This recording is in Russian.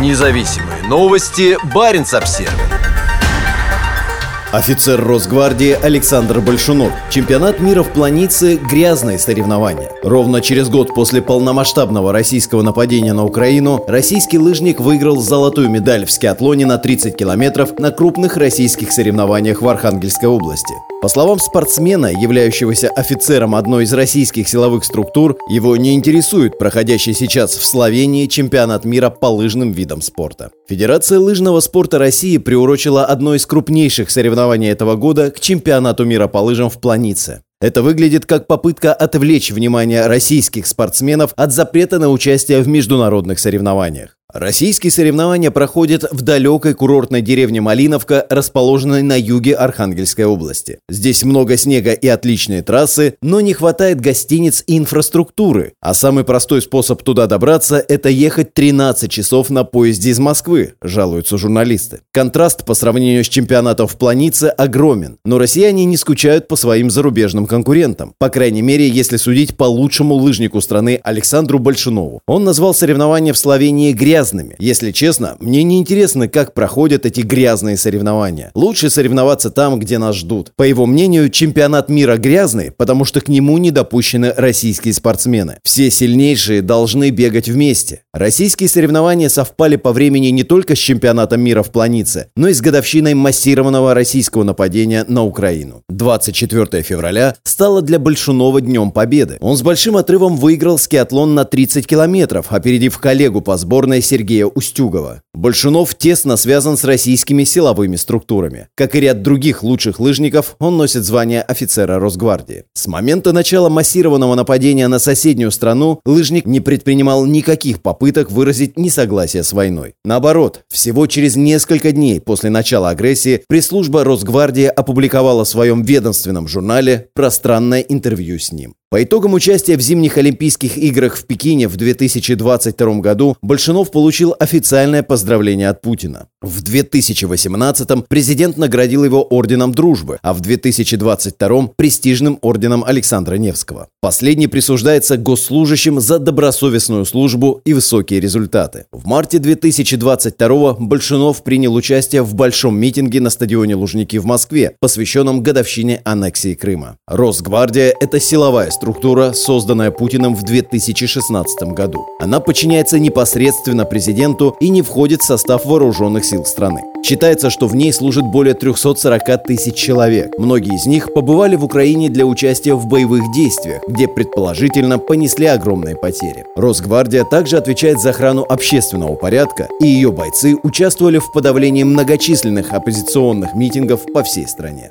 Независимые новости. Барин обсерва Офицер Росгвардии Александр Большунов. Чемпионат мира в планице – грязное соревнование. Ровно через год после полномасштабного российского нападения на Украину российский лыжник выиграл золотую медаль в скиатлоне на 30 километров на крупных российских соревнованиях в Архангельской области. По словам спортсмена, являющегося офицером одной из российских силовых структур, его не интересует проходящий сейчас в Словении чемпионат мира по лыжным видам спорта. Федерация лыжного спорта России приурочила одно из крупнейших соревнований этого года к чемпионату мира по лыжам в Планице. Это выглядит как попытка отвлечь внимание российских спортсменов от запрета на участие в международных соревнованиях. Российские соревнования проходят в далекой курортной деревне Малиновка, расположенной на юге Архангельской области. Здесь много снега и отличные трассы, но не хватает гостиниц и инфраструктуры. А самый простой способ туда добраться – это ехать 13 часов на поезде из Москвы, жалуются журналисты. Контраст по сравнению с чемпионатом в Планице огромен, но россияне не скучают по своим зарубежным конкурентам. По крайней мере, если судить по лучшему лыжнику страны Александру Большунову. Он назвал соревнования в Словении грязными грязными. Если честно, мне не интересно, как проходят эти грязные соревнования. Лучше соревноваться там, где нас ждут. По его мнению, чемпионат мира грязный, потому что к нему не допущены российские спортсмены. Все сильнейшие должны бегать вместе. Российские соревнования совпали по времени не только с чемпионатом мира в Планице, но и с годовщиной массированного российского нападения на Украину. 24 февраля стало для Большунова Днем Победы. Он с большим отрывом выиграл скиатлон на 30 километров, опередив коллегу по сборной Сергея Устюгова. Большунов тесно связан с российскими силовыми структурами. Как и ряд других лучших лыжников, он носит звание офицера Росгвардии. С момента начала массированного нападения на соседнюю страну лыжник не предпринимал никаких попыток выразить несогласие с войной. Наоборот, всего через несколько дней после начала агрессии пресс-служба Росгвардии опубликовала в своем ведомственном журнале пространное интервью с ним. По итогам участия в зимних Олимпийских играх в Пекине в 2022 году Большинов получил официальное поздравление от Путина. В 2018-м президент наградил его орденом дружбы, а в 2022-м престижным орденом Александра Невского. Последний присуждается госслужащим за добросовестную службу и высокие результаты. В марте 2022-го Большинов принял участие в большом митинге на стадионе Лужники в Москве, посвященном годовщине аннексии Крыма. Росгвардия – это силовая структура структура, созданная Путиным в 2016 году. Она подчиняется непосредственно президенту и не входит в состав вооруженных сил страны. Считается, что в ней служит более 340 тысяч человек. Многие из них побывали в Украине для участия в боевых действиях, где предположительно понесли огромные потери. Росгвардия также отвечает за охрану общественного порядка, и ее бойцы участвовали в подавлении многочисленных оппозиционных митингов по всей стране.